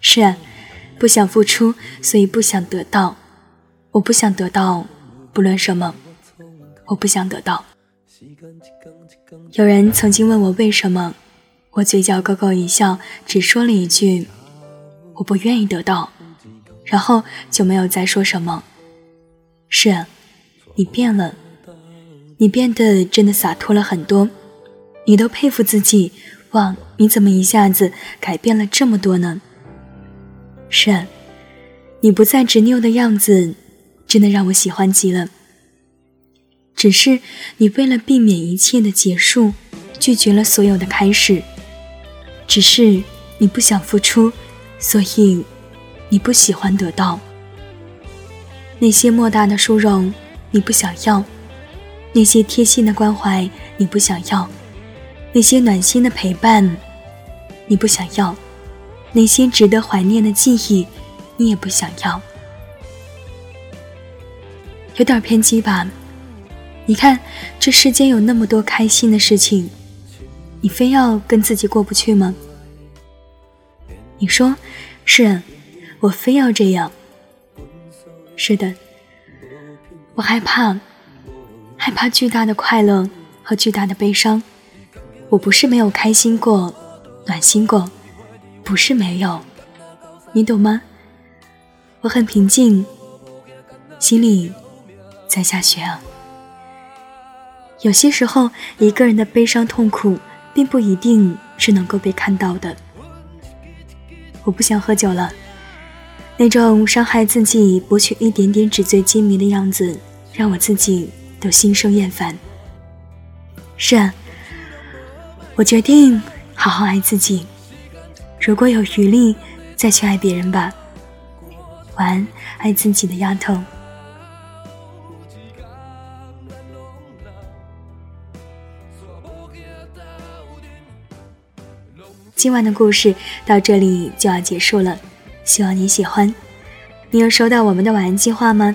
是啊，不想付出，所以不想得到。我不想得到，不论什么，我不想得到。有人曾经问我为什么，我嘴角勾勾一笑，只说了一句：“我不愿意得到。”然后就没有再说什么。是，你变了，你变得真的洒脱了很多。你都佩服自己，哇，你怎么一下子改变了这么多呢？是，你不再执拗的样子，真的让我喜欢极了。只是你为了避免一切的结束，拒绝了所有的开始。只是你不想付出，所以你不喜欢得到。那些莫大的殊荣，你不想要；那些贴心的关怀，你不想要；那些暖心的陪伴，你不想要；那些值得怀念的记忆，你也不想要。有点偏激吧？你看，这世间有那么多开心的事情，你非要跟自己过不去吗？你说，是，我非要这样。是的，我害怕，害怕巨大的快乐和巨大的悲伤。我不是没有开心过、暖心过，不是没有，你懂吗？我很平静，心里在下雪啊。有些时候，一个人的悲伤痛苦，并不一定是能够被看到的。我不想喝酒了。那种伤害自己、博取一点点纸醉金迷的样子，让我自己都心生厌烦。是啊，我决定好好爱自己。如果有余力，再去爱别人吧。晚安，爱自己的丫头。今晚的故事到这里就要结束了。希望你喜欢。你有收到我们的晚安计划吗？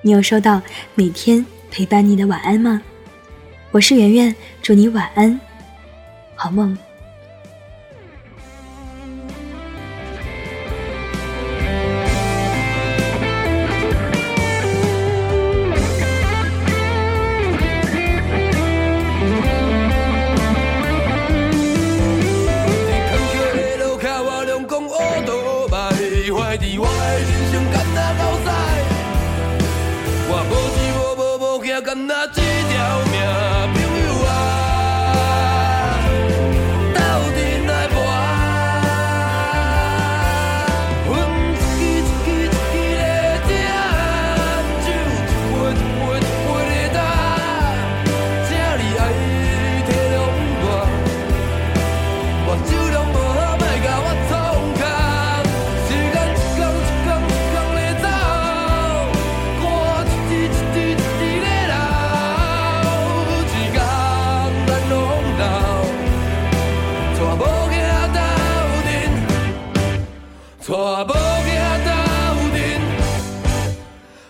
你有收到每天陪伴你的晚安吗？我是圆圆，祝你晚安，好梦。跟那一条。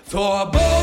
错不